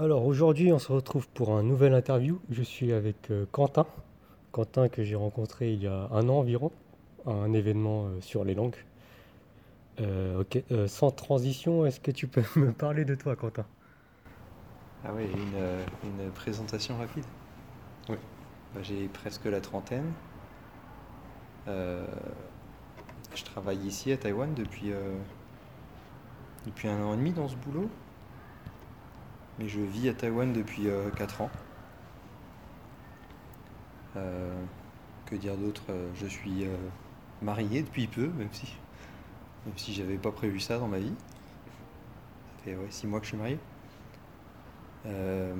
Alors aujourd'hui, on se retrouve pour un nouvel interview. Je suis avec euh, Quentin. Quentin que j'ai rencontré il y a un an environ, à un événement euh, sur les langues. Euh, ok, sans transition, est-ce que tu peux me parler de toi, Quentin? Ah ouais, une, une présentation rapide? Oui. Bah, j'ai presque la trentaine. Je travaille ici à Taïwan depuis, depuis un an et demi dans ce boulot. Mais je vis à Taïwan depuis euh, 4 ans. Euh, que dire d'autre? Euh, Je suis euh, marié depuis peu, même si, même si j'avais pas prévu ça dans ma vie. Ça fait ouais, 6 mois que je suis marié. Euh,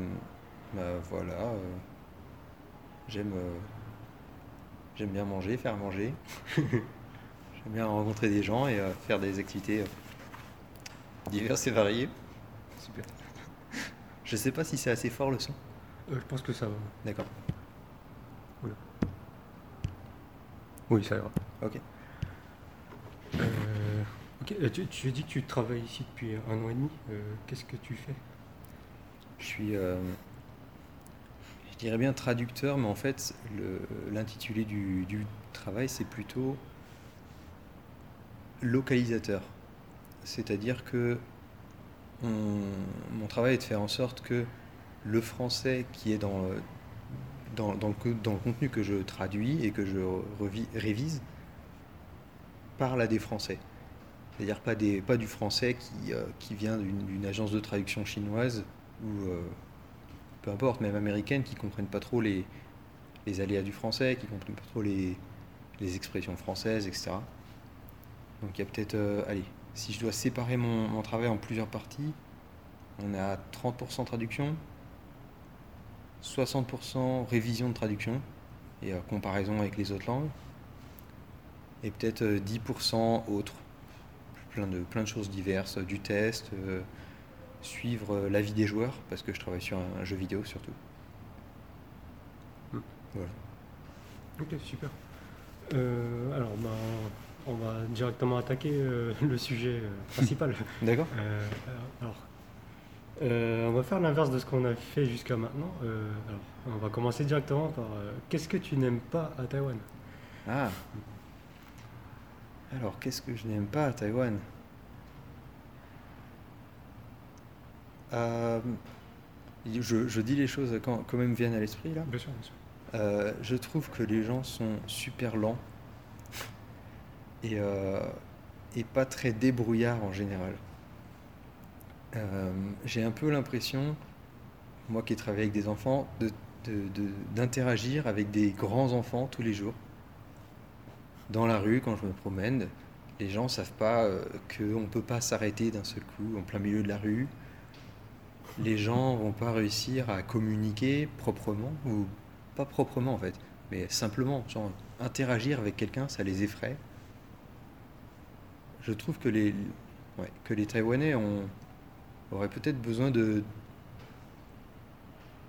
bah, voilà, euh, j'aime euh, j'aime bien manger, faire manger. J'aime bien rencontrer des gens et euh, faire des activités euh, diverses et variées. Super. Je sais pas si c'est assez fort le son. Euh, je pense que ça va. D'accord. Oula. Oui, ça ira. Ok. Euh, ok, euh, tu, tu dis que tu travailles ici depuis un an et demi. Euh, qu'est-ce que tu fais? Je suis, je dirais bien traducteur, mais en fait, l'intitulé du, du travail, c'est plutôt localisateur. C'est-à-dire que on- mon travail est de faire en sorte que le français qui est dans, dans, le, contenu que je traduis et que je révise parle à des Français. C'est-à-dire pas, du français qui, euh, vient d'une agence de traduction chinoise ou euh, peu importe, même américaine, qui comprennent pas trop les, les aléas du français, qui comprennent pas trop les, les expressions françaises, etc. Donc il y a peut-être, euh, allez, si je dois séparer mon, mon travail en plusieurs parties, on a 30% traduction, 60% révision de traduction et euh, comparaison avec les autres langues, et peut-être euh, 10% autres, plein de, plein de choses diverses, euh, du test, euh, suivre euh, l'avis des joueurs, parce que je travaille sur un, un jeu vidéo surtout. Hmm. Voilà. Ok, super. Euh, alors, ben, on va directement attaquer euh, le sujet euh, principal. D'accord Euh, alors, on va faire l'inverse de ce qu'on a fait jusqu'à maintenant. Alors, on va commencer directement par qu'est-ce que tu n'aimes pas à Taïwan? Ah Alors, qu'est-ce que je n'aime pas à Taïwan? Je, je dis les choses quand, quand même viennent à l'esprit là? Bien sûr, bien sûr. Je trouve que les gens sont super lents et, euh, et pas très débrouillards en général. Euh, j'ai un peu l'impression, moi qui travaille avec des enfants, d'interagir avec des grands enfants tous les jours. Dans la rue, quand je me promène, les gens savent pas euh, qu'on ne peut pas s'arrêter d'un seul coup en plein milieu de la rue. Les gens vont pas réussir à communiquer proprement, ou pas proprement en fait, mais simplement, genre, interagir avec quelqu'un, ça les effraie. Je trouve que les, que les Taïwanais ont, auraient peut-être besoin de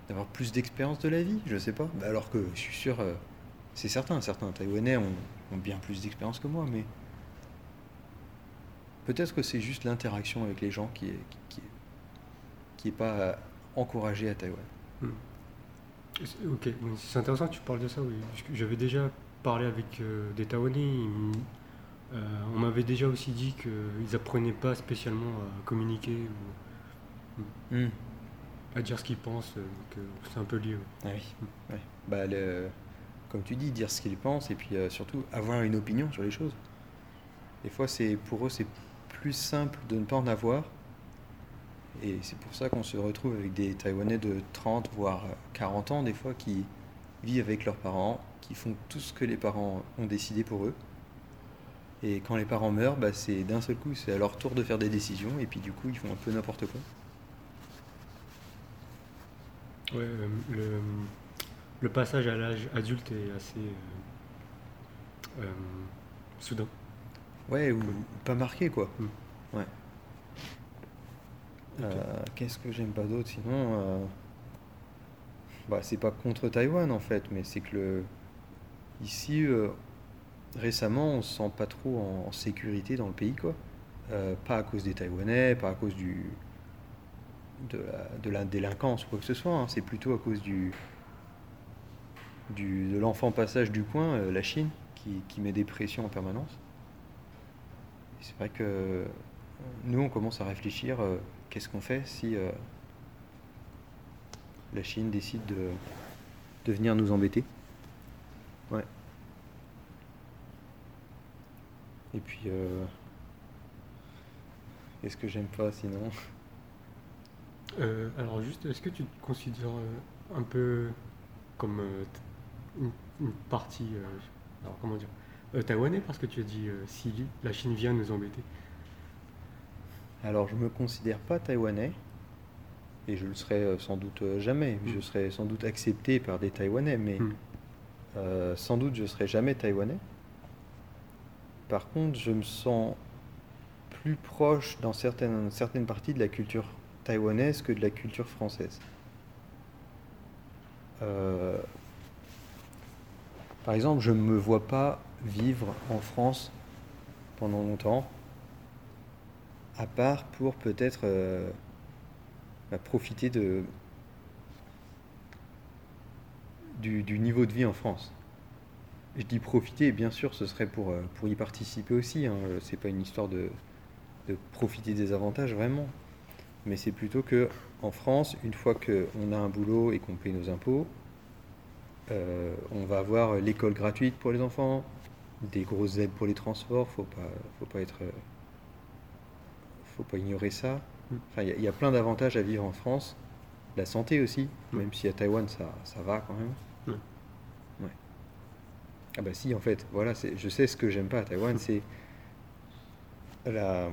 d'avoir plus d'expérience de la vie, je sais pas. Bah, alors que je suis sûr, euh, c'est certain, certains Taïwanais ont, bien plus d'expérience que moi, mais peut-être que c'est juste l'interaction avec les gens qui est, qui, est, pas encouragée à Taïwan. Hmm. Ok, c'est intéressant que tu parles de ça, oui. J'avais déjà parlé avec euh, des Taïwanais. Euh, on m'avait déjà aussi dit qu'ils apprenaient pas spécialement à communiquer ou Hmm. à dire ce qu'ils pensent, euh, donc euh, c'est un peu lié. ouais. Ah oui, ouais. Bah, le- comme tu dis, dire ce qu'ils pensent et puis euh, surtout avoir une opinion sur les choses. Des fois, c'est pour eux, c'est plus simple de ne pas en avoir. Et c'est pour ça qu'on se retrouve avec des Taïwanais de 30 voire 40 ans, des fois, qui vivent avec leurs parents, qui font tout ce que les parents ont décidé pour eux. Et quand les parents meurent, bah, c'est d'un seul coup, c'est à leur tour de faire des décisions, et puis du coup, ils font un peu n'importe quoi. Ouais, euh, le, le passage à l'âge adulte est assez euh, euh, soudain. Ouais, ou pas marqué, quoi. Hmm. Ouais. Euh, Qu'est-ce que j'aime pas d'autre sinon Bah, c'est pas contre Taïwan en fait, mais c'est que le... ici, récemment, on se sent pas trop en, sécurité dans le pays, quoi. Euh, pas à cause des Taïwanais, pas à cause du, de, la, de la délinquance ou quoi que ce soit. hein. C'est plutôt à cause du, du, de l'enfant passage du coin, euh, la Chine, qui, qui met des pressions en permanence. C'est vrai que nous, on commence à réfléchir, euh, qu'est-ce qu'on fait si la Chine décide de, de venir nous embêter. Ouais. Et puis, euh, qu'est-ce que j'aime pas sinon Euh, alors juste, est-ce que tu te considères euh, un peu comme une, une partie, alors comment dire, taïwanais parce que tu as dit si la Chine vient nous embêter? Alors, je me considère pas taïwanais, et je le serai sans doute jamais. Je Mm. serai sans doute accepté par des taïwanais, mais Hmm. euh, sans doute je serai jamais taïwanais. Par contre, je me sens plus proche dans certaines, parties de la culture taïwanaise que de la culture française. Euh, par exemple, je ne me vois pas vivre en France pendant longtemps, à part pour peut-être euh, bah, profiter du niveau de vie en France. Je dis profiter, et bien sûr, ce serait pour, euh, pour y participer aussi. Hein. Euh, C'est pas une histoire de, de profiter des avantages vraiment. Mais c'est plutôt que en France, une fois qu'on a un boulot et qu'on paye nos impôts, euh, on va avoir l'école gratuite pour les enfants, des grosses aides pour les transports. Faut pas, faut pas être, faut pas ignorer ça. Mm. Enfin, il y a- il y, a plein d'avantages à vivre en France. La santé aussi, Mm. même si à Taïwan ça, ça va quand même. Mm. Ouais. Ah bah si, en fait, voilà, je sais ce que j'aime pas à Taïwan, c'est la...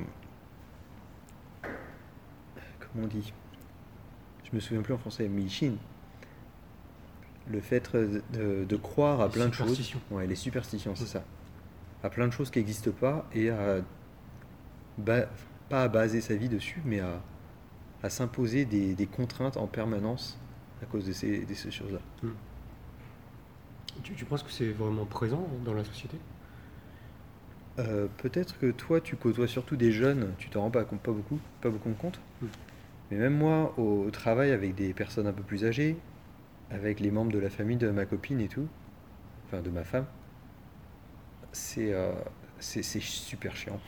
Comment on dit? Je me souviens plus en français, Chine. Le fait de, de- de croire à Les plein de choses. Ouais, les superstitions, c'est Mm. ça. À plein de choses qui n'existent pas et à... ba- pas à baser sa vie dessus, mais à, à s'imposer des, des contraintes en permanence à cause de ces, de ces choses-là. Hmm. Tu, tu penses que c'est vraiment présent dans la société? Euh, Peut-être que toi, tu côtoies surtout des jeunes, tu t'en rends pas, compte- pas beaucoup, pas beaucoup compte. Mm. Mais même moi, au, travail avec des personnes un peu plus âgées, avec les membres de la famille de ma copine et tout, enfin de ma femme, c'est euh, super chiant.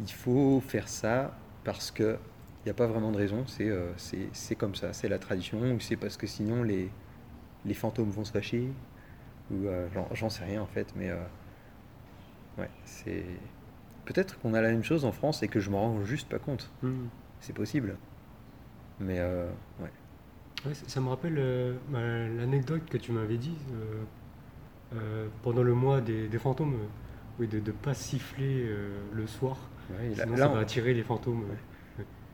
Il faut faire ça parce que il n'y a pas vraiment de raison, c'est euh, c'est comme ça, c'est la tradition, ou c'est parce que sinon les, les fantômes vont se fâcher, ou euh, j'en- sais rien en fait, mais euh, ouais, c'est. Peut-être qu'on a la même chose en France et que je m'en rends juste pas compte. Hmm. C'est possible. Mais euh, ouais. Ouais, ça, me rappelle euh, l'anecdote que tu m'avais dit euh, pendant le mois des, des fantômes, oui, de ne pas siffler le soir, Ouais, sinon là, ça va attirer les fantômes.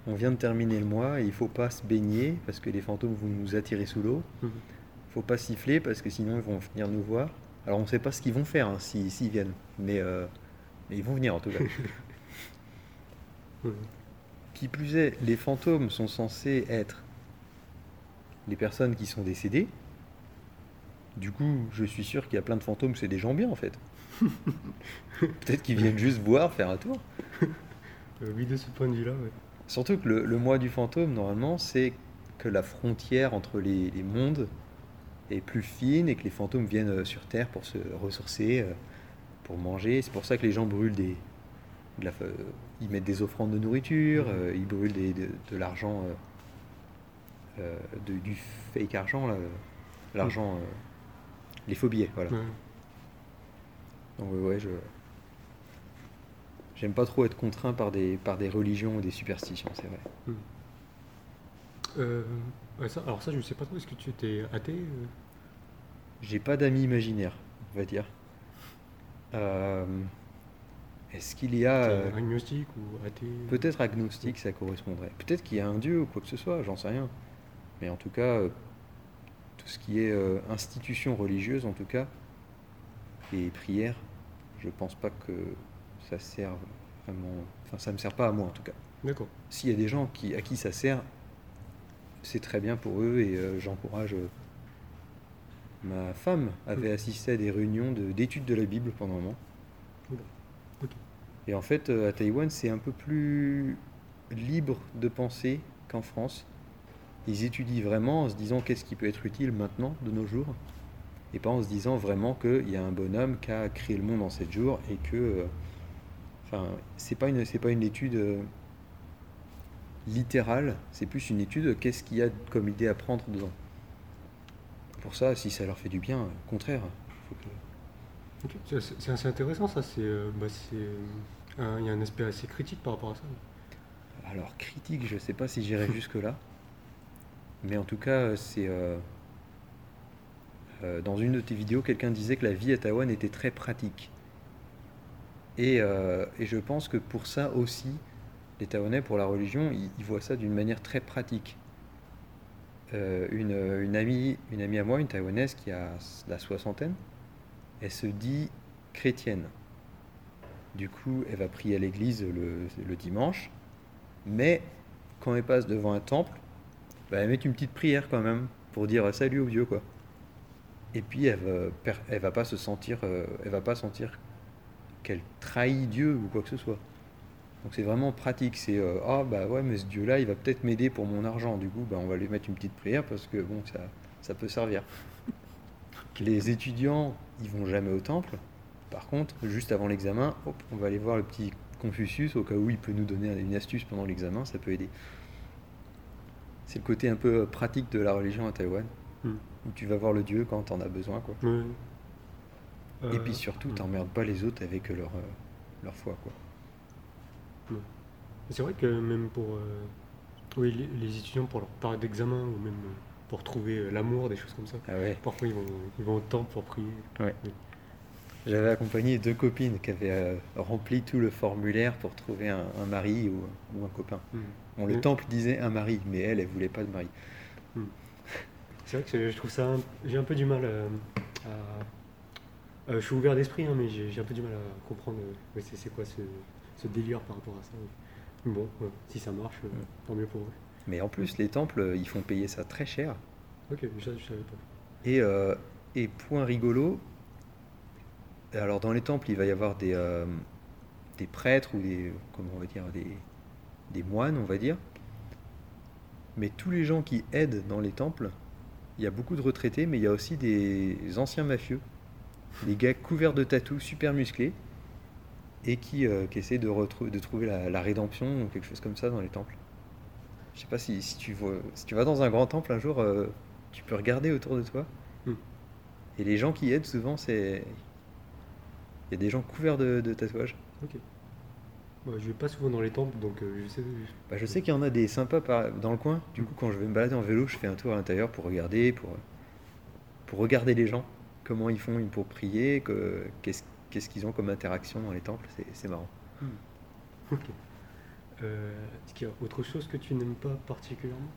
on, on vient de terminer le mois et il faut pas se baigner parce que les fantômes vont nous attirer sous l'eau. Mhm. Faut pas siffler parce que sinon ils vont venir nous voir. Alors on sait pas ce qu'ils vont faire hein, s'ils s'ils viennent, mais, euh, mais ils vont venir en tout cas. Qui plus est, les fantômes sont censés être les personnes qui sont décédées. Du coup, je suis sûr qu'il y a plein de fantômes, c'est des gens bien en fait. Peut-être qu'ils viennent juste voir, faire un tour. Euh, oui, de ce point de vue-là, ouais. Surtout que le, le mois du fantôme, normalement, c'est que la frontière entre les, les mondes est plus fine et que les fantômes viennent euh, sur Terre pour se ressourcer, euh, pour manger. C'est pour ça que les gens brûlent des. de la- euh, ils mettent des offrandes de nourriture, euh, ils brûlent des- de, de l'argent, euh, du fake argent, l'argent, euh, les faux billets, voilà. Ouais. Donc ouais, je j'aime pas trop être contraint par des par des religions ou des superstitions, c'est vrai. Euh, ouais, ça, alors ça, je ne sais pas trop, est-ce que tu étais athée euh J'ai pas d'amis imaginaires, on va dire. Euh, Est-ce qu'il y a euh, agnostique ou athée peut-être agnostique, ça correspondrait. Peut-être qu'il y a un dieu ou quoi que ce soit, j'en sais rien. Mais en tout cas, euh, tout ce qui est institution religieuse, en tout cas, et prière, je pense pas que ça serve vraiment. Enfin, ça me sert pas à moi en tout cas. D'accord. S'il y a des gens qui, à qui ça sert, c'est très bien pour eux et euh, j'encourage. euh, ma femme avait assisté à des réunions de- d'études de, la Bible pendant un moment. Et en fait, euh, à Taïwan, c'est un peu plus libre de penser qu'en France, ils étudient vraiment en se disant qu'est-ce qui peut être utile maintenant, de nos jours, et pas en se disant vraiment qu'il y a un bonhomme qui a créé le monde en 7 jours et que. euh, Enfin, c'est pas une, c'est pas une étude littérale, c'est plus une étude de qu'est-ce qu'il y a comme idée à prendre dedans? Pour ça, si ça leur fait du bien, au contraire. que- C'est assez intéressant ça. C'est, euh, bah, il y a un aspect assez critique par rapport à ça. Alors, critique, je sais pas si j'irai jusque-là. Mais en tout cas, c'est. euh, euh, dans une de tes vidéos, quelqu'un disait que la vie à Taïwan était très pratique. Et, euh, et je pense que pour ça aussi, les Taïwanais, pour la religion, ils, voient ça d'une manière très pratique. Euh, une, amie, une amie à moi, une Taïwanaise qui a la soixantaine, elle se dit chrétienne. Du coup, elle va prier à l'église le, dimanche, mais quand elle passe devant un temple, bah, elle met une petite prière quand même pour dire salut au vieux quoi. Et puis elle va, elle va pas se sentir, euh, elle va pas sentir qu'elle trahit Dieu ou quoi que ce soit. Donc c'est vraiment pratique. C'est euh, ah bah ouais mais ce Dieu là il va peut-être m'aider pour mon argent. Du coup bah, on va lui mettre une petite prière parce que bon ça, ça peut servir. Les étudiants ils vont jamais au temple. Par contre juste avant l'examen, hop, on va aller voir le petit Confucius au cas où il peut nous donner une astuce pendant l'examen, ça peut aider. C'est le côté un peu euh, pratique de la religion à Taïwan, Hmm. où tu vas voir le Dieu quand t'en as besoin. Quoi. Et Euh, puis surtout, hmm. t'emmerdes pas les autres avec leur, euh, leur foi. Quoi. C'est vrai que même pour euh, oui, les, les étudiants, pour leur période d'examen ou même pour trouver euh, l'amour, des choses comme ça, Ah ouais. parfois ils vont, ils vont au temple pour prier. J'avais accompagné deux copines qui avaient euh, rempli tout le formulaire pour trouver un, un mari ou, ou un copain. Hmm. Bon, le Hmm. temple disait un mari, mais elle, elle voulait pas de mari. C'est vrai que je trouve ça. J'ai un peu du mal euh, à. euh, je suis ouvert d'esprit, hein, mais j'ai un peu du mal à comprendre c'est quoi ce, ce délire par rapport à ça. Bon, ouais, si ça marche, euh, tant mieux pour eux. Mais en plus, les temples, euh, ils font payer ça très cher. Ok, ça je savais pas. Et, euh, et point rigolo, alors dans les temples, il va y avoir des, euh, des prêtres ou des, comment on va dire, des, des moines, on va dire. Mais tous les gens qui aident dans les temples, il y a beaucoup de retraités, mais il y a aussi des anciens mafieux, des gars couverts de tatous, super musclés, et qui, euh, qui essaient de, trouver la, la rédemption ou quelque chose comme ça dans les temples. Je sais pas si, si tu, vois, si tu vas dans un grand temple un jour, euh, tu peux regarder autour de toi. Hmm. Et les gens qui aident souvent, c'est. Il y a des gens couverts de, de tatouages. Ok. Bah, je vais pas souvent dans les temples, donc euh, je sais. Bah, je sais qu'il y en a des sympas par- dans le coin. Du coup, quand je vais me balader en vélo, je fais un tour à l'intérieur pour regarder, pour, pour regarder les gens, comment ils font pour prier, que- qu'est-ce qu'est-ce qu'ils ont comme interaction dans les temples. C'est- C'est marrant. Ok. Euh, Est-ce qu'il y a autre chose que tu n'aimes pas particulièrement?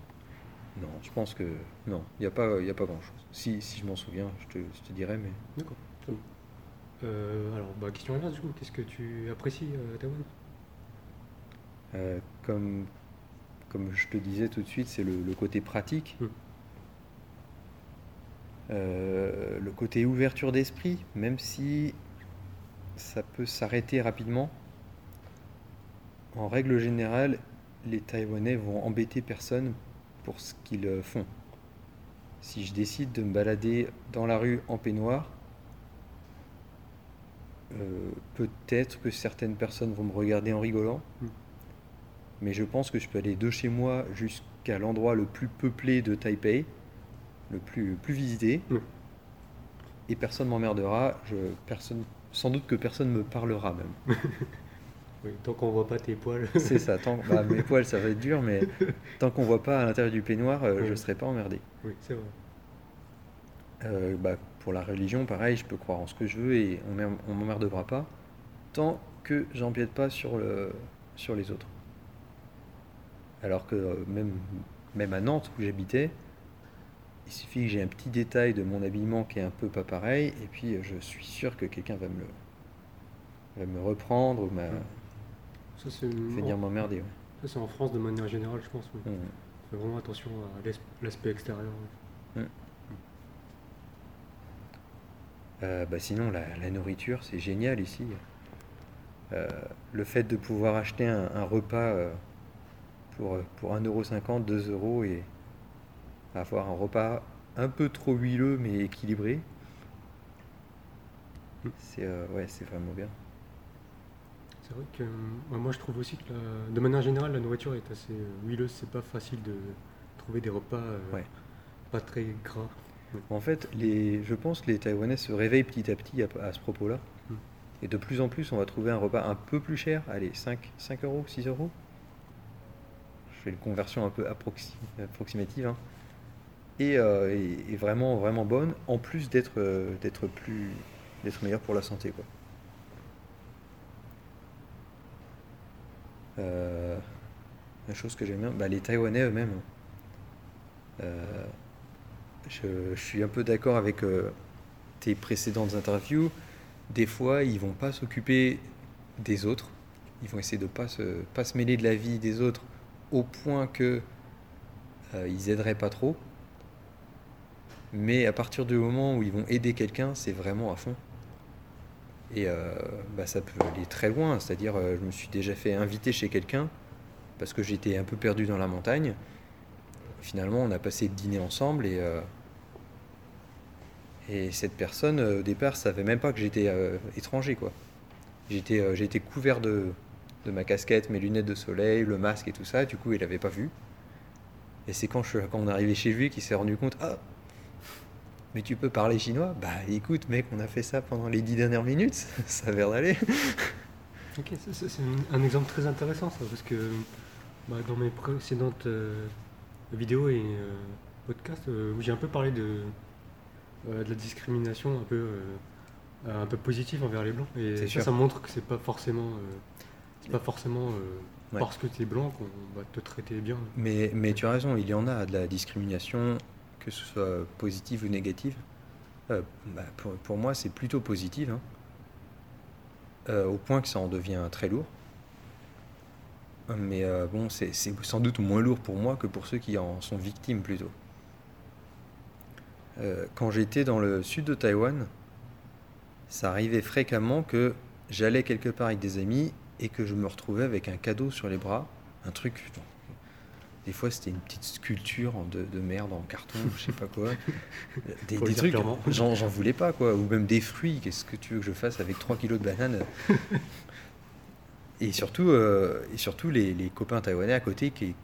Non, je pense que. Non, il n'y a pas, il y a pas grand-chose. Si, si je m'en souviens, je te, je te dirai, mais. D'accord. très bien. Euh, alors, bah, question inverse du coup, qu'est-ce que tu apprécies euh, à Taïwan Euh, comme, comme je te disais tout de suite, c'est le, le côté pratique. Mm. Euh, le côté ouverture d'esprit, même si ça peut s'arrêter rapidement. En règle générale, les Taïwanais vont embêter personne pour ce qu'ils euh, font. Si je décide de me balader dans la rue en peignoir, euh, peut-être que certaines personnes vont me regarder en rigolant, mais je pense que je peux aller de chez moi jusqu'à l'endroit le plus peuplé de Taipei, le plus, le plus visité, Mm. et personne m'emmerdera. Personne, sans doute que personne me parlera même. Oui, tant qu'on voit pas tes poils. C'est ça. Tant, bah, mes poils, ça va être dur, mais tant qu'on voit pas à l'intérieur du peignoir, euh, je ne serai pas emmerdé. oui, c'est vrai. Euh, bah, pour la religion, pareil, je peux croire en ce que je veux et on on m'emmerdera pas tant que j'empiète pas sur, le, sur les autres. Alors que euh, même, même à Nantes où j'habitais, il suffit que j'ai un petit détail de mon habillement qui est un peu pas pareil et puis euh, je suis sûr que quelqu'un va me le va me reprendre ou m'a- Ça, c'est venir m'emmerder. ouais. ça, c'est en France de manière générale, je pense. Fais vraiment attention à l'as- l'aspect extérieur. oui. Euh, bah sinon, la, la nourriture, c'est génial ici. Euh, le fait de pouvoir acheter un, un repas euh, pour, pour 1,50€, 2 euros et avoir un repas un peu trop huileux mais équilibré. Mm. C'est euh, ouais, c'est vraiment bien. C'est vrai que euh, moi je trouve aussi que la- de manière générale la nourriture est assez euh, huileuse, c'est pas facile de trouver des repas euh, Ouais. pas très gras. En fait, les, je pense que les Taïwanais se réveillent petit à petit à, à ce propos-là. Mm. Et de plus en plus, on va trouver un repas un peu plus cher. Allez, 5, 5 euros, 6 euros. Je fais une conversion un peu approxi- approximative. hein. Et, euh, et- et vraiment, vraiment bonne, en plus d'être euh, d'être plus d'être meilleur pour la santé. Quoi. Euh, la chose que j'aime bien, bah, les Taïwanais eux-mêmes. Euh, je, je suis un peu d'accord avec euh, tes précédentes interviews. Des fois, ils vont pas s'occuper des autres. Ils vont essayer de pas se pas se mêler de la vie des autres au point que euh, ils aideraient pas trop. Mais à partir du moment où ils vont aider quelqu'un, c'est vraiment à fond. Et euh, bah, ça peut aller très loin. C'est-à-dire, euh, je me suis déjà fait inviter chez quelqu'un parce que j'étais un peu perdu dans la montagne. Finalement, on a passé le dîner ensemble et, euh, et cette personne, au départ, savait même pas que j'étais euh, étranger. J'étais couvert de, ma casquette, mes lunettes de soleil, le masque et tout ça. Du coup, il avait pas vu. Et c'est quand, quand on est arrivé chez lui qu'il s'est rendu compte Ah, mais tu peux parler chinois? Bah écoute, mec, on a fait ça pendant les dix dernières minutes, ça a l'air d'aller. Ok, c'est un, exemple très intéressant ça, parce que bah, dans mes précédentes euh, vidéos et euh, podcasts, euh, j'ai un peu parlé de, de la discrimination un peu, un peu positive envers les blancs. Et ça, sûr. ça montre que c'est pas forcément, c'est pas forcément Ouais. parce que tu es blanc qu'on va te traiter bien. Mais, mais tu as raison, il y en a de la discrimination, que ce soit positive ou négative. Euh, bah, pour, moi, c'est plutôt positive, hein. Euh, au point que ça en devient très lourd. Mais euh, bon, c'est c'est sans doute moins lourd pour moi que pour ceux qui en sont victimes plutôt. Euh, quand j'étais dans le sud de Taïwan, ça arrivait fréquemment que j'allais quelque part avec des amis et que je me retrouvais avec un cadeau sur les bras, un truc. Des fois, c'était une petite sculpture de, de merde en carton, je sais pas quoi. Des, trucs, j'en voulais pas, quoi. Ou même des fruits, qu'est-ce que tu veux que je fasse avec 3 kilos de bananes? Et surtout, euh, et surtout les, les copains taïwanais à côté qui,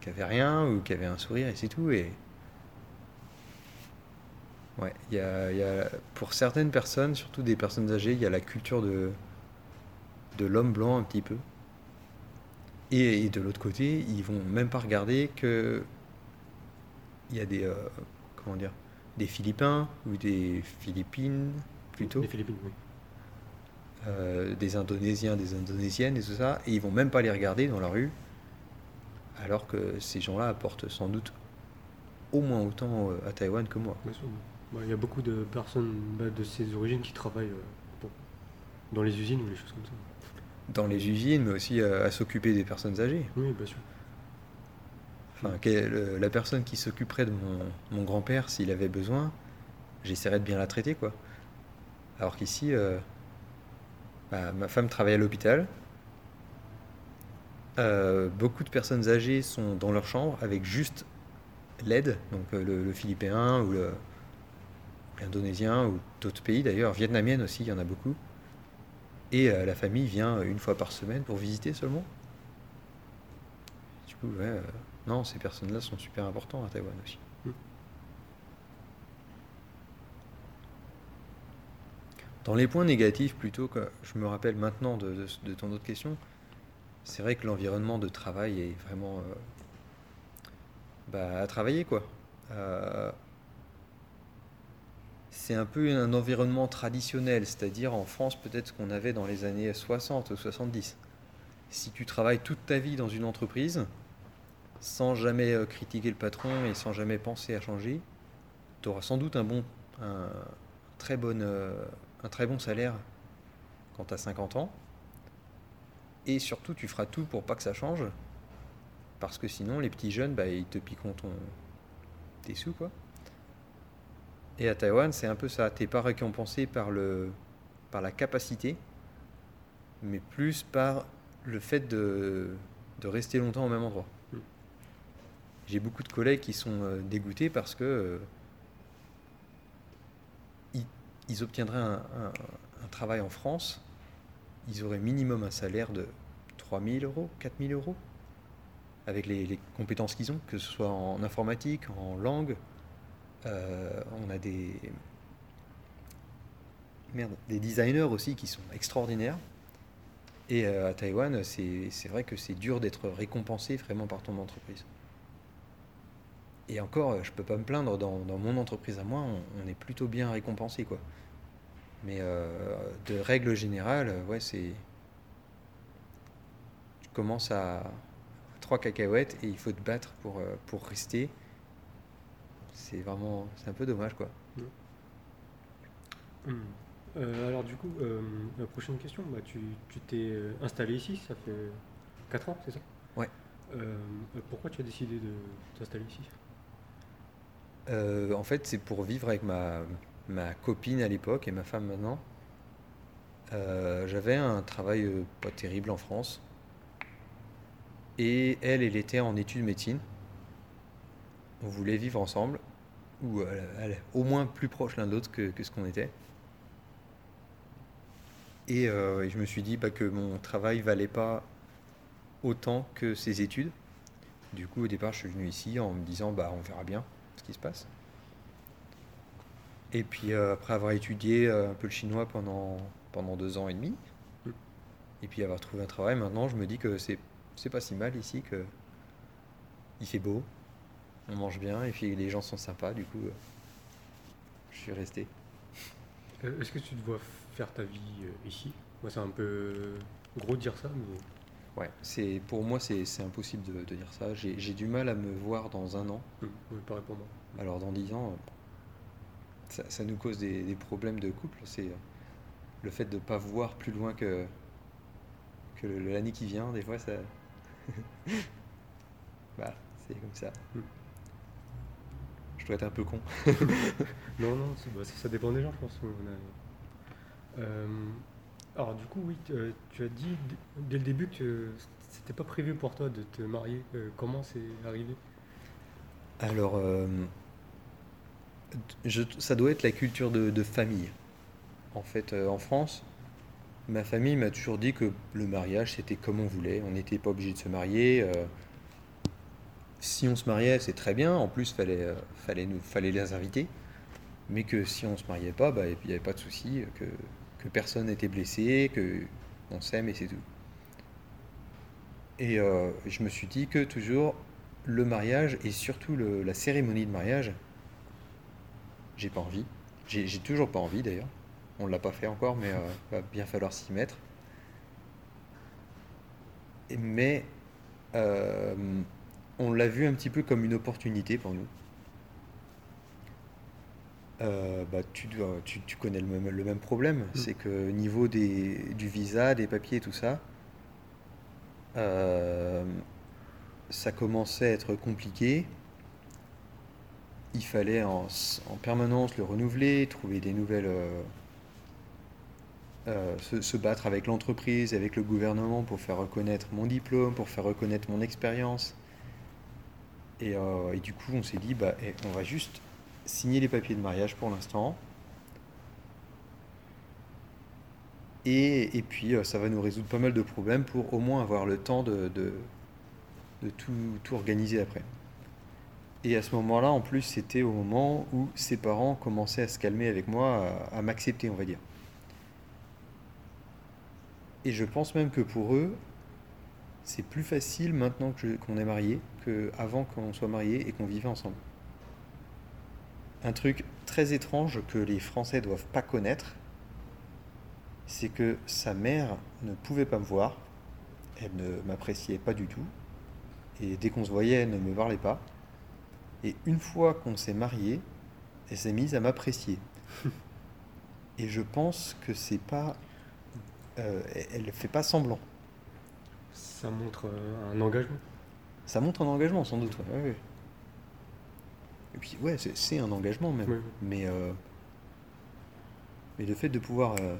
qui avaient rien ou qui avaient un sourire et c'est tout. Et... Ouais, y a, y a- pour certaines personnes, surtout des personnes âgées, il y a la culture de, de l'homme blanc un petit peu. Et, et de l'autre côté, ils vont même pas regarder que il y a des euh, comment dire des Philippins ou des Philippines plutôt, Les Philippines, oui. euh, des Indonésiens, des Indonésiennes et tout ça, et ils vont même pas les regarder dans la rue, alors que ces gens-là apportent sans doute au moins autant euh, à Taïwan que moi. Bien sûr. Bah, Il y a beaucoup de personnes bah, de ces origines qui travaillent dans les usines ou les choses comme ça. Dans les usines, mais aussi euh, à s'occuper des personnes âgées. Oui, bien sûr. Enfin, quelle- la personne qui s'occuperait de mon, mon grand-père s'il avait besoin, j'essaierais de bien la traiter, quoi. Alors qu'ici, euh, bah, ma femme travaille à l'hôpital. Euh, beaucoup de personnes âgées sont dans leur chambre avec juste l'aide, donc euh, le, le philippin ou l'indonésien ou d'autres pays d'ailleurs, vietnamienne aussi, il y en a beaucoup. Et euh, la famille vient une fois par semaine pour visiter seulement. Du coup, ouais, euh, non, ces personnes-là sont super importantes à Taïwan aussi. Mm. Dans les points négatifs, plutôt, que je me rappelle maintenant de, de- de ton autre question, c'est vrai que l'environnement de travail est vraiment euh, bah, à travailler, quoi. C'est un peu un environnement traditionnel, c'est-à-dire en France peut-être qu'on avait dans les années 60 ou 70. Si tu travailles toute ta vie dans une entreprise, sans jamais euh, critiquer le patron et sans jamais penser à changer, tu auras sans doute un bon, très bon, euh, très bon salaire quand tu as 50 ans. Et surtout, tu feras tout pour pas que ça change, parce que sinon, les petits jeunes, bah, ils te piqueront ton, tes sous, quoi. Et à Taïwan, c'est un peu ça. T'es pas récompensé par, le, par la capacité, mais plus par le fait de, de rester longtemps au même endroit. Mm. j'ai beaucoup de collègues qui sont euh, dégoûtés parce que euh, ils, ils obtiendraient un, un- un travail en France, ils auraient minimum un salaire de 3000 euros, 4000 euros, avec les, les compétences qu'ils ont, que ce soit en informatique, en langue. Euh, on a des, des designers aussi qui sont extraordinaires. Et euh, à Taïwan, c'est vrai que c'est dur d'être récompensé vraiment par ton entreprise. Et encore, euh, je peux pas me plaindre, dans, dans mon entreprise à moi, on, est plutôt bien récompensé, quoi. Mais de règle générale, ouais, c'est. Tu commences à trois cacahuètes et il faut te battre pour, pour rester. C'est vraiment. C'est un peu dommage, quoi. Hmm. Euh, alors du coup, euh, la prochaine question, bah, tu t'es euh, installé ici, ça fait 4 ans, c'est ça? Ouais. Euh, pourquoi tu as décidé de t'installer ici? En fait, c'est pour vivre avec ma, ma copine à l'époque et ma femme maintenant. J'avais un travail pas terrible en France. Et elle, elle était en études de médecine. On voulait vivre ensemble, ou euh, au moins plus proche l'un de l'autre que, ce qu'on était. Et, euh, je me suis dit bah, que mon travail valait pas autant que ses études. Du coup, au départ, je suis venu ici en me disant bah, on verra bien ce qui se passe. Et puis euh, après avoir étudié un peu le chinois pendant, pendant deux ans et demi, et puis avoir trouvé un travail, maintenant je me dis que c'est pas si mal ici, que il fait beau, on mange bien, et puis les gens sont sympas, du coup euh, je suis resté. Euh, Est-ce que tu te vois faire ta vie euh, ici? Moi, c'est un peu gros de dire ça, mais Ouais, c'est pour moi c'est impossible de, de dire ça. J'ai du mal à me voir dans un an. hmm, ouais, pareil pour moi. Alors dans dix ans, ça, ça nous cause des, des problèmes de couple. C'est le fait de ne pas voir plus loin que, que l'année qui vient. Des fois, ça. bah, c'est comme ça. Mm. Je dois être un peu con. Non, non, bah, ça, ça dépend des gens, je pense. Euh, alors, du coup, oui, tu, euh, tu as dit dès le début que c'était pas prévu pour toi de te marier. Euh, comment c'est arrivé? Alors, euh, je- ça doit être la culture de, de famille. En fait, en France, ma famille m'a toujours dit que le mariage, c'était comme on voulait. On n'était pas obligé de se marier. Si on se mariait, c'est très bien. En plus, fallait, euh, fallait, nous, fallait les inviter. Mais que si on se mariait pas, bah, il n'y avait pas de souci, que, que personne n'était blessé, que on s'aime et c'est tout. Et euh, je me suis dit que toujours le mariage et surtout la cérémonie de mariage, j'ai pas envie. J'ai toujours pas envie d'ailleurs. On l'a pas fait encore, mais euh, va bien falloir s'y mettre. Et- Mais euh, on l'a vu un petit peu comme une opportunité pour nous. Euh, bah, tu, dois- tu, tu connais le même, le même problème, c'est que au niveau des, du visa, des papiers, tout ça, euh, ça commençait à être compliqué. Il fallait en, permanence le renouveler, trouver des nouvelles, euh, euh, se, se battre avec l'entreprise, avec le gouvernement pour faire reconnaître mon diplôme, pour faire reconnaître mon expérience. Et, euh, et du coup, on s'est dit, bah, eh, on va juste signer les papiers de mariage pour l'instant. Et, puis, euh, ça va nous résoudre pas mal de problèmes pour au moins avoir le temps de, tout, organiser après. Et à ce moment-là, en plus, c'était au moment où ses parents commençaient à se calmer avec moi, à, m'accepter, on va dire. Et je pense même que pour eux, c'est plus facile maintenant qu'on est marié qu'avant qu'on soit marié et qu'on vivait ensemble. Un truc très étrange que les Français doivent pas connaître, c'est que sa mère ne pouvait pas me voir, elle ne m'appréciait pas du tout, et dès qu'on se voyait, elle ne me parlait pas. Et une fois qu'on s'est marié, elle s'est mise à m'apprécier. Et je pense que c'est pas, euh, elle ne fait pas semblant. Ça montre un engagement? Ça montre un engagement, sans doute. ouais, ouais, ouais. Et puis, ouais, c'est un engagement même. Ouais, ouais. Mais, euh, mais le fait de pouvoir euh,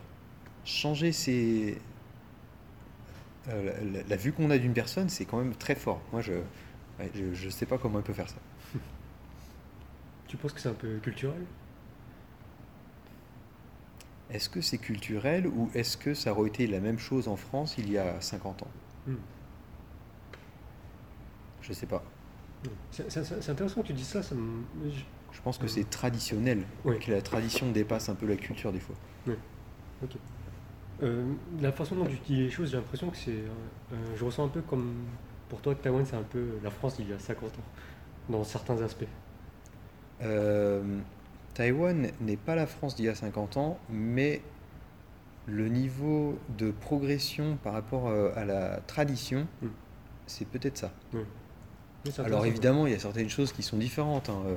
changer ses, euh, la, la- la vue qu'on a d'une personne, c'est quand même très fort. Moi, je, je ne sais pas comment il peut faire ça. Tu penses que c'est un peu culturel? Est-ce que c'est culturel ou est-ce que ça aurait été la même chose en France il y a 50 ans? Hmm. Je sais pas. C'est intéressant que tu dis ça. ça me- je- pense que c'est traditionnel, Oui. que la tradition dépasse un peu la culture des fois. euh, la façon dont tu dis les choses, j'ai l'impression que c'est. euh, euh, je ressens un peu comme. Pour toi, Taïwan, c'est un peu la France il y a 50 ans, dans certains aspects. Euh, Taïwan n'est pas la France d'il y a 50 ans, mais le niveau de progression par rapport à la tradition, Mm. c'est peut-être ça. Alors évidemment, il y a certaines choses qui sont différentes. hein, euh,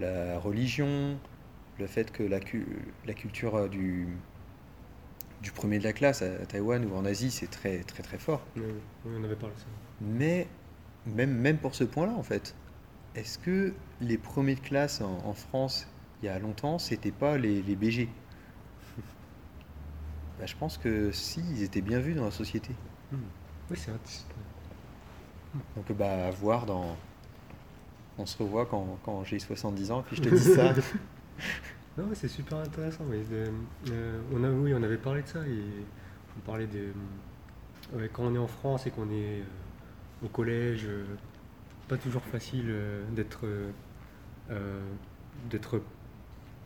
La religion, le fait que la, cu- la culture euh, du, du premier de la classe à Taïwan ou en Asie, c'est très très très fort. Oui, on avait parlé de ça. Mais même, même pour ce point-là, en fait, est-ce que les premiers de classe en, en France, il y a longtemps, c'était pas les, les BG Bah, Je pense que si, ils étaient bien vus dans la société. Hmm. Oui, c'est Donc bah, à voir dans... On se revoit quand, quand j'ai 70 ans, puis je te dis ça. Non, mais c'est super intéressant. mais euh, on a, oui, on avait parlé de ça et on parlait de ouais, quand on est en France et qu'on est euh, au collège, euh, pas toujours facile euh, d'être euh, euh, d'être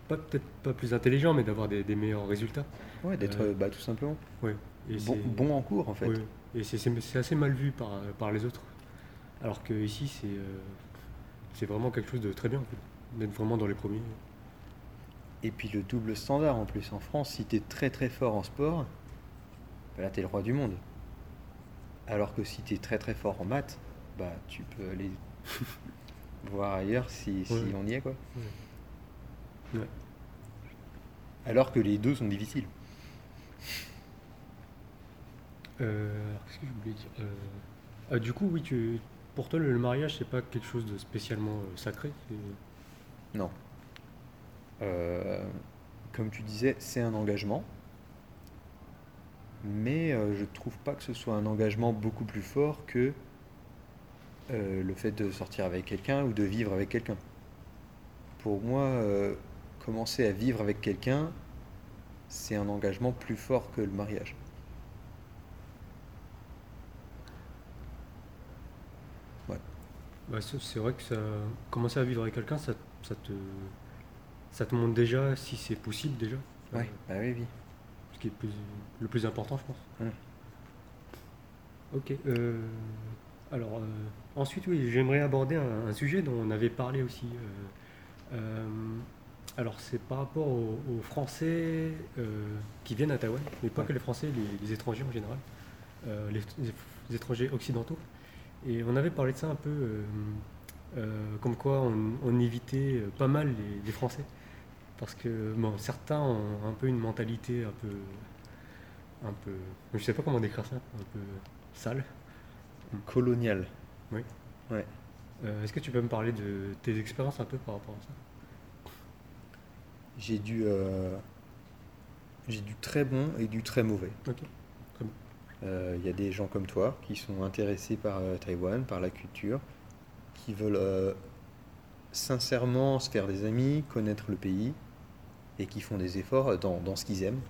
pas peut-être pas plus intelligent, mais d'avoir des, des meilleurs résultats. Ouais, d'être Euh, bah, tout simplement Ouais. Et bon, en cours, en fait. ouais. Et c'est assez mal vu par, par les autres. Alors que ici, c'est euh, c'est vraiment quelque chose de très bien, d'être vraiment dans les premiers. Et puis le double standard en plus. En France, si tu es très très fort en sport, bah là tu es le roi du monde. Alors que si tu es très très fort en maths, bah tu peux aller voir ailleurs si, si Ouais. on y est quoi. Ouais. Alors que les deux sont difficiles. Euh, alors, qu'est-ce que je voulais dire Euh, ah, Du coup, oui, tu, pour toi, le, mariage, c'est pas quelque chose de spécialement euh, sacré. Non. Euh, comme tu disais, c'est un engagement. Mais euh, je trouve pas que ce soit un engagement beaucoup plus fort que euh, le fait de sortir avec quelqu'un ou de vivre avec quelqu'un. Pour moi, commencer à vivre avec quelqu'un, c'est un engagement plus fort que le mariage. Bah, c'est vrai que ça, commencer à vivre avec quelqu'un, ça, ça te, ça te montre déjà si c'est possible déjà. Euh, Ouais, bah oui, oui. ce qui est le plus, le plus important, je pense. Ok. euh, alors, euh, ensuite, oui, j'aimerais aborder un, un sujet dont on avait parlé aussi. euh, euh, alors, c'est par rapport aux, aux Français euh, qui viennent à Taïwan, mais pas Ouais. que les Français, les, les étrangers en général, euh, les, les étrangers occidentaux. Et on avait parlé de ça un peu, euh, euh, comme quoi on, on évitait euh, pas mal les, les Français. Parce que bon, certains ont un peu une mentalité un peu. un peu. Je sais pas comment décrire ça, un peu sale. Colonial. Euh, Est-ce que tu peux me parler de tes expériences un peu par rapport à ça? J'ai du, euh, j'ai du très bon et du très mauvais. Euh, Il y a des gens comme toi qui sont intéressés par euh, Taïwan, par la culture, qui veulent euh, sincèrement se faire des amis, connaître le pays et qui font des efforts dans, ce qu'ils aiment.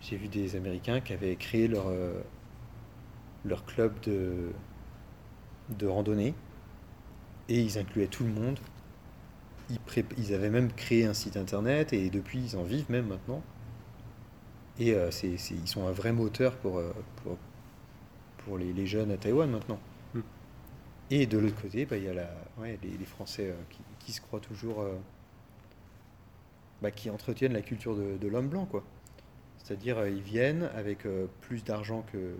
J'ai vu des Américains qui avaient créé leur, leur club de, de randonnée et ils incluaient tout le monde. Ils, ils avaient même créé un site internet et depuis ils en vivent même maintenant. Et euh, c'est- c'est- ils sont un vrai moteur pour, euh, pour, pour les, les jeunes à Taïwan maintenant. Mm. Et de l'autre côté, bah, il y a la, ouais, les, les Français euh, qui, qui se croient toujours. bah, qui entretiennent la culture de, de l'homme blanc, quoi. C'est-à-dire, ils viennent avec plus d'argent que,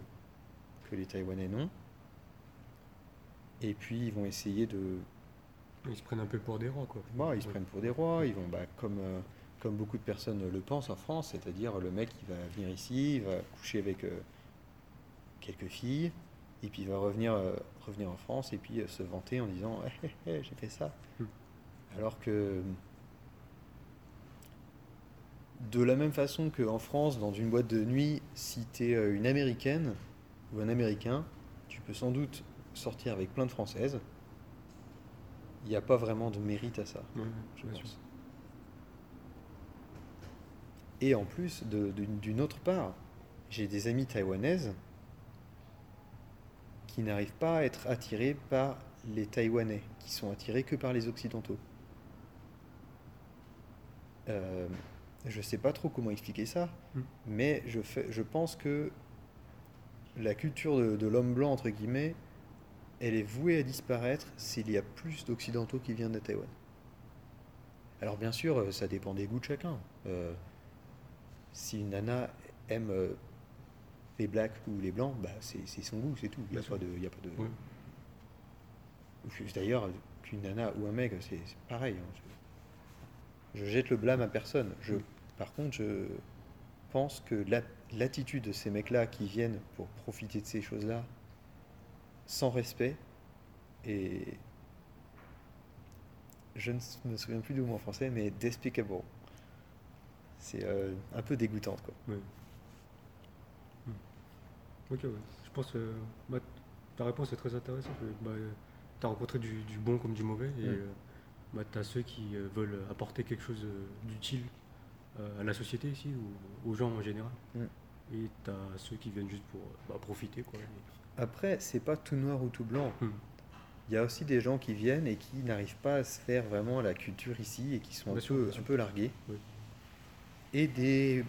que les Taïwanais n'ont. Et puis, ils vont essayer de, Ils se prennent un peu pour des rois, quoi. Bon, ils se Ouais. prennent pour des rois, ils vont bah, comme, euh, comme beaucoup de personnes le pensent en France, c'est-à-dire le mec il va venir ici, il va coucher avec euh, quelques filles, et puis il va revenir, euh, revenir en France et puis euh, se vanter en disant Eh, eh, eh, j'ai fait ça. Hmm. Alors que de la même façon qu'en France, dans une boîte de nuit, si tu es une américaine ou un américain, tu peux sans doute sortir avec plein de Françaises, il n'y a pas vraiment de mérite à ça, je pense. Et en plus, d'une autre part, j'ai des amies taïwanaises qui n'arrivent pas à être attirées par les Taïwanais, qui sont attirés que par les Occidentaux. Euh, je sais pas trop comment expliquer ça, Mm. mais je, fais, je pense que la culture de, de l'homme blanc, entre guillemets, elle est vouée à disparaître s'il y a plus d'Occidentaux qui viennent de Taïwan. Alors bien sûr, euh, ça dépend des goûts de chacun. Euh, si une nana aime euh, les blacks ou les blancs, bah c'est son goût, c'est tout. Il n'y a, pas de- a pas D'ailleurs, qu'une nana ou un mec, c'est pareil. hein. Je, je jette le blâme à personne. Je, par contre, je pense que la- l'attitude de ces mecs-là qui viennent pour profiter de ces choses-là, sans respect, et je ne me souviens plus du mot en français, mais despicable. C'est euh, un peu dégoûtante, quoi. Ouais. Hmm. Ok, ouais. Je pense que bah, ta réponse est très intéressante. Bah, tu as rencontré du, du bon comme du mauvais et euh, bah, tu as ceux qui euh, veulent apporter quelque chose euh, d'utile euh, à la société ici ou aux gens en général. Mm. Et tu as ceux qui viennent juste pour bah, profiter. Quoi. Et- Après, c'est pas tout noir ou tout blanc. Hmm. Il y a aussi des gens qui viennent et qui n'arrivent pas à se faire vraiment la culture ici et qui sont un, peu, un peu largués. Oui. Et des,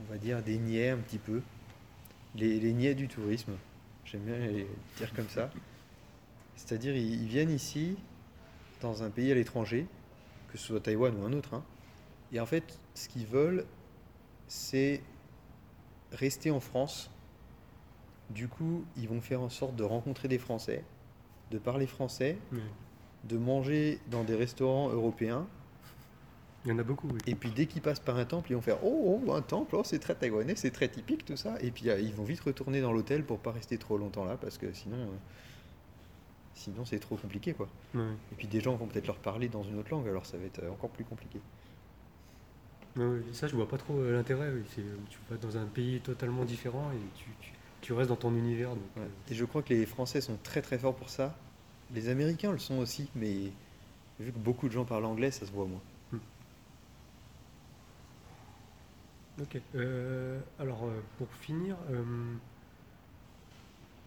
on va dire, des niais un petit peu. Les, les niais du tourisme. J'aime bien les dire comme ça. C'est-à-dire, ils, ils viennent ici, dans un pays à l'étranger, que ce soit Taïwan ou un autre. hein. et en fait, ce qu'ils veulent, c'est rester en France. Du coup, ils vont faire en sorte de rencontrer des Français, de parler français, de manger dans des restaurants européens. Il y en a beaucoup, oui. Et puis dès qu'ils passent par un temple, ils vont faire Oh, oh, un temple, oh, c'est très taïwanais, c'est très typique tout ça. Et puis euh, ils vont vite retourner dans l'hôtel pour pas rester trop longtemps là parce que sinon, euh, sinon c'est trop compliqué quoi. Ouais. Et puis des gens vont peut-être leur parler dans une autre langue, alors ça va être euh, encore plus compliqué. Ouais, ça, je vois pas trop euh, l'intérêt. Oui. Tu vas dans un pays totalement différent et tu, tu, tu restes dans ton univers. Donc, euh, Et je crois que les Français sont très très forts pour ça. Les Américains le sont aussi, mais vu que beaucoup de gens parlent anglais, ça se voit moins. Ok. Euh, alors, euh, pour finir,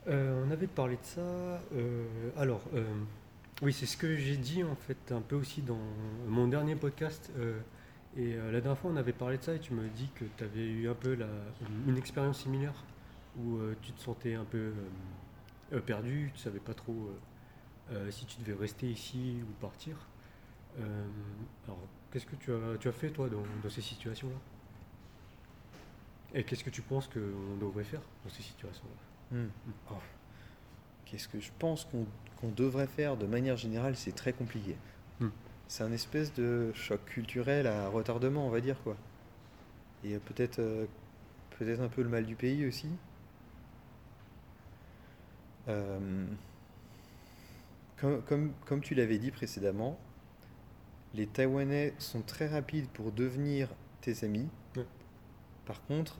euh, on avait parlé de ça. alors, oui, c'est ce que j'ai dit en fait un peu aussi dans mon dernier podcast. et la dernière fois, on avait parlé de ça et tu me dis que tu avais eu un peu une expérience similaire où tu te sentais un peu perdu, tu savais pas trop si tu devais rester ici ou partir. Alors, qu'est-ce que tu as, fait toi dans ces situations-là? Et qu'est-ce que tu penses qu'on devrait faire dans ces situations-là Hmm. Oh. Qu'est-ce que je pense qu'on devrait faire de manière générale, c'est très compliqué. Hmm. C'est un espèce de choc culturel à retardement, on va dire quoi. Et peut-être euh, peut-être un peu le mal du pays aussi. Euh, comme, comme, comme tu l'avais dit précédemment, les Taïwanais sont très rapides pour devenir tes amis. Par contre,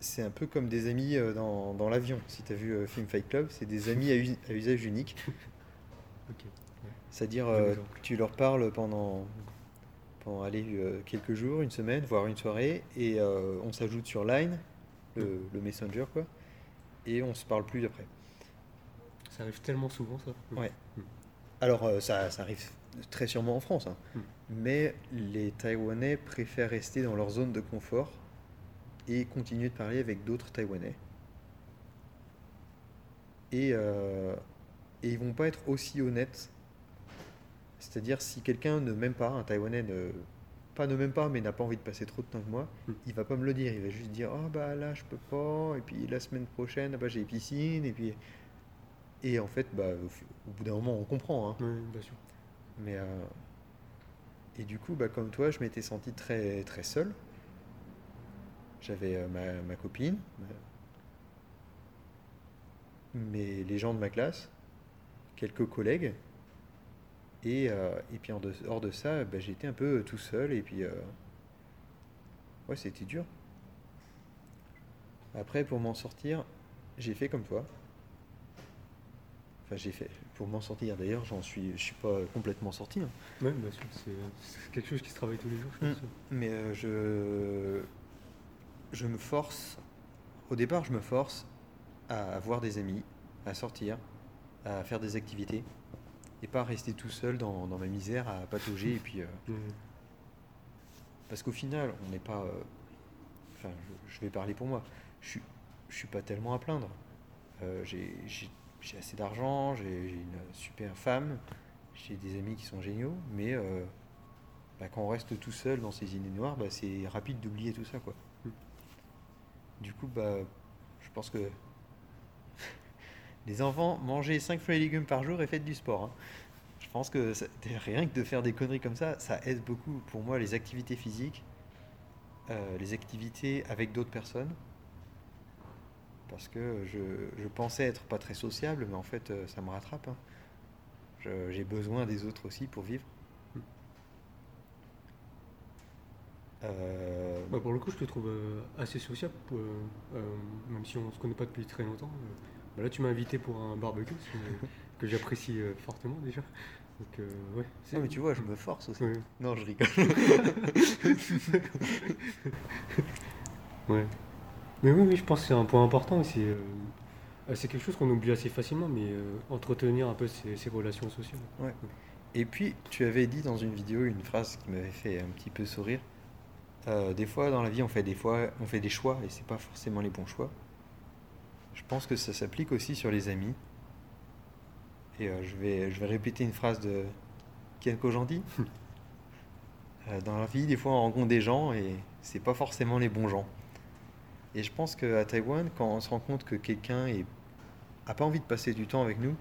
c'est un peu comme des amis euh, dans, dans l'avion. Si tu as vu euh, Film Fight Club, c'est des amis à, us- à usage unique. C'est-à-dire, euh, tu leur parles pendant, pendant allez, euh, quelques jours, une semaine, voire une soirée, et euh, on s'ajoute sur Line, le, le Messenger, quoi, et on se parle plus après. Ça arrive tellement souvent ça? Ouais. Hmm. Alors, ça, ça arrive très sûrement en France, hein. Hmm. mais les Taïwanais préfèrent rester dans leur zone de confort et continuer de parler avec d'autres Taïwanais. Et, euh, et ils vont pas être aussi honnêtes. C'est-à-dire, si quelqu'un ne m'aime pas, un Taïwanais ne. Pas ne m'aime pas, mais n'a pas envie de passer trop de temps avec moi, Hmm. il va pas me le dire. Il va juste dire Ah bah là, je peux pas, et puis la semaine prochaine, ah bah, j'ai piscine, et puis. Et en fait, bah, au bout d'un moment, on comprend. hein. Oui, bien sûr. Mais euh, et du coup, bah, comme toi, je m'étais senti très très seul. J'avais euh, ma, ma copine, ma- mais les gens de ma classe, quelques collègues, et, euh, et puis en dehors de ça, bah, j'étais un peu tout seul et puis euh, ouais, c'était dur. Après, pour m'en sortir, j'ai fait comme toi. Enfin, j'ai fait pour m'en sortir. D'ailleurs, j'en suis, je suis pas complètement sorti. hein. Ouais, bien sûr, c'est quelque chose qui se travaille tous les jours, je pense. Mais euh, je, je me force. Au départ, je me force à avoir des amis, à sortir, à faire des activités, et pas rester tout seul dans, dans ma misère à patauger. Et puis, euh, Mhm. parce qu'au final, on n'est pas. euh, Enfin, je, je vais parler pour moi. Je suis, je suis pas tellement à plaindre. J'ai j'ai- assez d'argent, j'ai une super femme, j'ai des amis qui sont géniaux, mais euh, bah, quand on reste tout seul dans ses idées noires, bah, c'est rapide d'oublier tout ça, quoi. Mm. Du coup, bah, je pense que les enfants, mangez 5 fruits et légumes par jour et faites du sport. hein. Je pense que ça- rien que de faire des conneries comme ça, ça aide beaucoup. Pour moi, les activités physiques, euh, les activités avec d'autres personnes, parce que je, je pensais être pas très sociable, mais en fait, euh, ça me rattrape. hein. J'ai besoin des autres aussi pour vivre. Euh, Bah, pour le coup, je te trouve euh, assez sociable, pour, euh, même si on se connaît pas depuis très longtemps. bah là, tu m'as invité pour un barbecue, que- j'apprécie fortement déjà. Donc, euh, ouais. non, mais tu vois, je me force aussi. Ouais. Non, je rigole. Ouais. Mais oui, oui, je pense que c'est un point important. C'est euh, euh, c'est quelque chose qu'on oublie assez facilement, mais euh, entretenir un peu ces, ces relations sociales. Et puis, tu avais dit dans une vidéo une phrase qui m'avait fait un petit peu sourire. Euh, des fois, dans la vie, on fait des fois, on fait des choix et c'est pas forcément les bons choix. Je pense que ça s'applique aussi sur les amis. Et je vais, je vais répéter une phrase de Ken Kojandi. Euh, dans la vie, des fois, on rencontre des gens et c'est pas forcément les bons gens. Et je pense qu'à Taïwan, quand on se rend compte que quelqu'un est- a pas envie de passer du temps avec nous,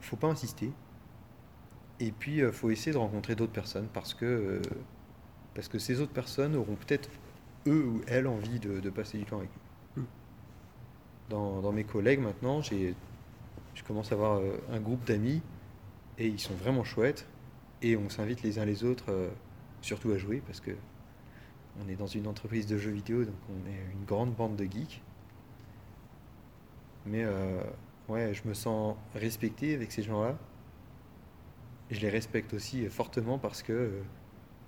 faut pas insister. Et puis, il faut essayer de rencontrer d'autres personnes parce que, euh, parce que ces autres personnes auront peut-être, eux ou elles, envie de, de passer du temps avec nous. Mm. Dans, dans mes collègues, maintenant, j'ai, je commence à avoir euh, un groupe d'amis et ils sont vraiment chouettes. Et on s'invite les uns les autres, euh, surtout à jouer parce que on est dans une entreprise de jeux vidéo, donc on est une grande bande de geeks. Mais euh, ouais, je me sens respecté avec ces gens-là. Et je les respecte aussi fortement parce que euh,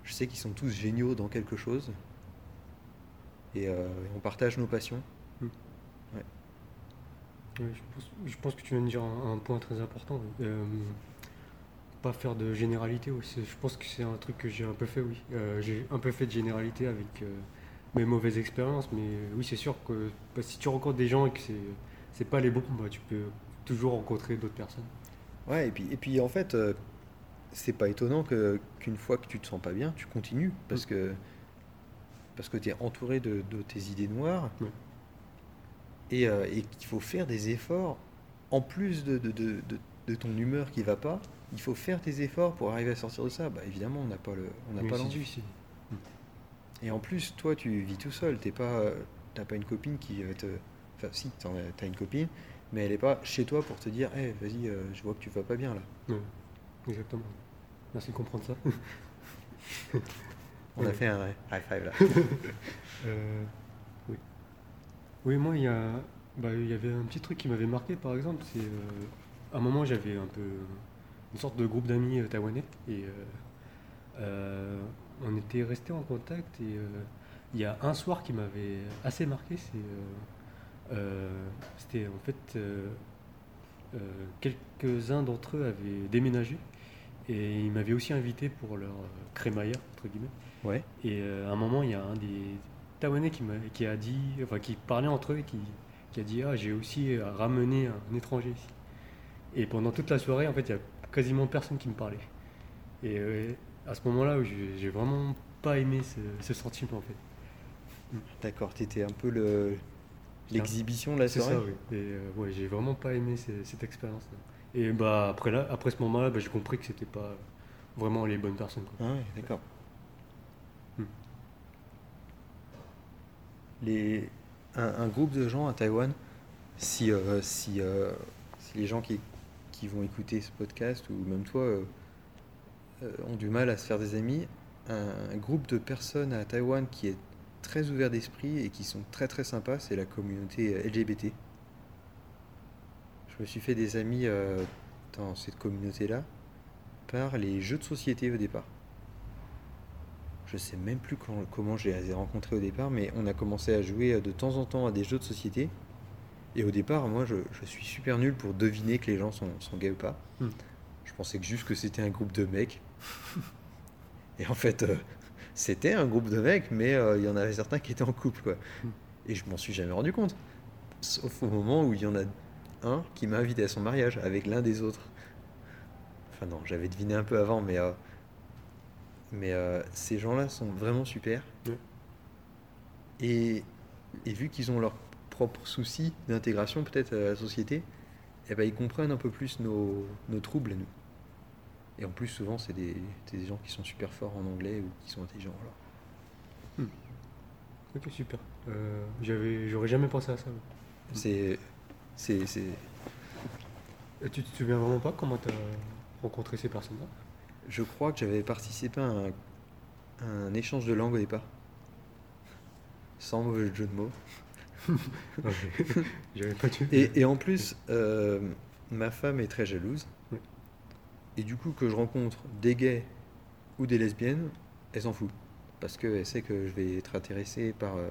je sais qu'ils sont tous géniaux dans quelque chose. Et euh, on partage nos passions. Ouais, je, pense, je pense que tu viens de dire un, un point très important. oui. Pas faire de généralité. C'est- Je pense que c'est un truc que j'ai un peu fait, oui. Euh, j'ai un peu fait de généralité avec euh, mes mauvaises expériences, mais euh, oui, c'est sûr que bah, si tu rencontres des gens et que c'est c'est pas les bons, bah, tu peux toujours rencontrer d'autres personnes. Ouais, et puis, et puis en fait, euh, c'est pas étonnant que, qu'une fois que tu te sens pas bien, tu continues parce que, parce que tu es entouré de, de tes idées noires et, et qu'il faut faire des efforts en plus de, de- de ton humeur qui va pas. Il faut faire des efforts pour arriver à sortir de ça. Bah, évidemment, on n'a pas le, on n'a Mais pas l'envie. difficile. Et en plus, toi, tu vis tout seul. T'es pas, euh, t'as pas une copine qui va te. Enfin, si, t'as une copine, mais elle est pas chez toi pour te dire, Eh, vas-y, euh, je vois que tu vas pas bien là. Exactement. Merci de comprendre ça. On a fait un high five là. Euh, oui. Oui, moi, il y a, bah, il y avait un petit truc qui m'avait marqué, par exemple. C'est euh, à un moment, j'avais un peu une sorte de groupe d'amis euh, taïwanais et euh, euh, on était restés en contact. Et euh, il y a un soir qui m'avait assez marqué. C'est c'était en fait quelques-uns d'entre eux avaient déménagé et ils m'avaient aussi invité pour leur crémaillère entre guillemets. Ouais. Et à un moment, il y a un des Taïwanais qui, m'a- qui a dit, enfin qui parlait entre eux et qui, qui a dit Ah, j'ai aussi ramené un étranger ici. Et pendant toute la soirée, en fait, il y a quasiment personne qui me parlait. Et euh, à ce moment-là, j'ai vraiment pas aimé ce, ce sentiment, en fait. D'accord, t'étais un peu le l'exhibition de la C'est soirée. ça, oui. Et euh, ouais, j'ai vraiment pas aimé ce- cette expérience-là. Et bah après là, après ce moment-là, bah, j'ai compris que c'était pas vraiment les bonnes personnes. quoi. Ah ouais, d'accord. Hmm. Les, un, un groupe de gens à Taïwan, si, euh, si, si les gens qui, qui vont écouter ce podcast, ou même toi, euh, euh, ont du mal à se faire des amis, un, groupe de personnes à Taïwan qui est très ouvert d'esprit et qui sont très très sympas, c'est la communauté LGBT. je me suis fait des amis euh, dans cette communauté-là par les jeux de société au départ. Je sais même plus quand- comment je les ai rencontrés au départ, mais on a commencé à jouer euh, de temps en temps à des jeux de société. Et au départ, moi, je, je suis super nul pour deviner que les gens sont, sont gays ou pas. Hmm. Je pensais que juste que c'était un groupe de mecs. Et en fait, euh, c'était un groupe de mecs, mais euh, il y en avait certains qui étaient en couple, quoi. Hmm. Et je m'en suis jamais rendu compte. Sauf au moment où il y en a un qui m'a invité à son mariage avec l'un des autres. Enfin non, j'avais deviné un peu avant, mais, euh, mais ces gens-là sont vraiment super. Et, et vu qu'ils ont leurs propres soucis d'intégration peut-être à la société, eh ben, ils comprennent un peu plus nos, nos troubles à nous. Et en plus, souvent, c'est des, des gens qui sont super forts en anglais ou qui sont intelligents. alors. Ok, super. Euh, j'avais, j'aurais jamais pensé à ça. C'est, c'est, c'est, Et tu te souviens vraiment pas comment tu as rencontré ces personnes-là? Je crois que j'avais participé à un, un échange de langue au départ. Sans mauvais jeu de mots. J'avais pas dû. Et, et en plus, euh, ma femme est très jalouse. Oui. Et du coup, que je rencontre des gays ou des lesbiennes, elle s'en fout. Parce qu'elle sait que je vais être intéressé par euh,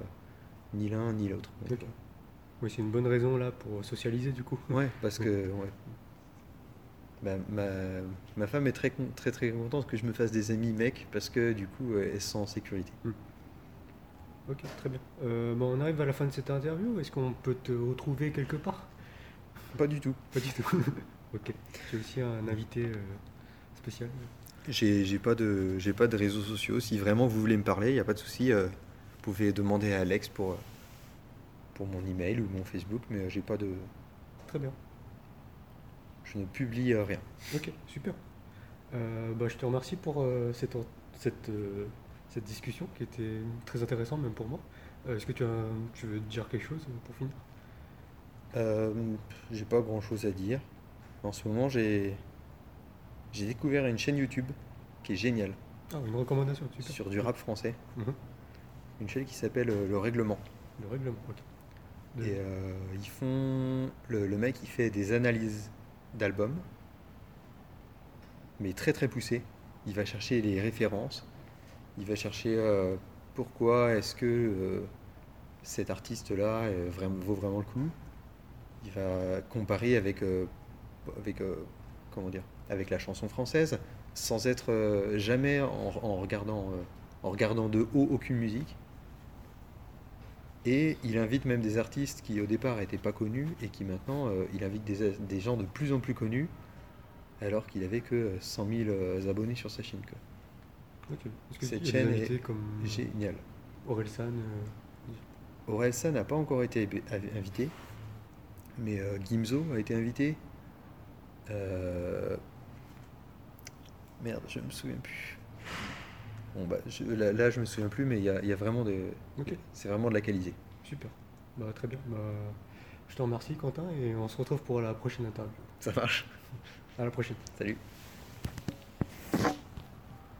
ni l'un ni l'autre. Donc, Ok. Oui, c'est une bonne raison là pour socialiser du coup. Ouais, parce que ouais. Bah, ma, ma femme est très, très très contente que je me fasse des amis mecs parce que du coup, euh, elle se sent en sécurité. Ok, très bien. Euh, bon, on arrive à la fin de cette interview. Est-ce qu'on peut te retrouver quelque part? Pas du tout. Pas du tout. ok. Es aussi un invité euh, spécial? J'ai j'ai pas de j'ai pas de réseaux sociaux. Si vraiment vous voulez me parler, il n'y a pas de souci. euh, vous pouvez demander à Alex pour euh, pour mon email ou mon Facebook, mais j'ai pas de Très bien. je ne publie rien. Ok, super. Bah, je te remercie pour cette, cette, cette discussion qui était très intéressante même pour moi. Euh, Est-ce que tu, as, tu veux dire quelque chose euh, pour finir? Euh, j'ai pas grand chose à dire. En ce moment, j'ai j'ai découvert une chaîne YouTube qui est géniale Ah, une recommandation, super. sur du rap français. Mhm. Une chaîne qui s'appelle Le Règlement. Le règlement, ok. De- Et euh, ils font. Le, le mec, il fait des analyses d'albums, mais très très poussées. Il va chercher les références. Il va chercher euh, pourquoi est-ce que euh, cet artiste-là vaut vraiment le coup? Il va comparer avec, euh, avec la chanson française, sans être jamais en, regardant, de haut aucune musique. Et il invite même des artistes qui au départ n'étaient pas connus et qui maintenant, il invite des, gens de plus en plus connus alors qu'il avait que 100 000 euh, abonnés sur sa chaîne. Ok. Est-ce que cette chaîne est comme Génial. Orelsan euh, Orelsan n'a pas encore été invité, mais euh, Gimzo a été invité. Euh, Merde, je me souviens plus. Bon, bah, je- là, là, je me souviens plus, mais il y a, il y a vraiment de. Ok. C'est vraiment de la qualité. Super. Bah, très bien. Bah, je te remercie, Quentin, et on se retrouve pour la prochaine interview. Ça marche. À la prochaine. Salut.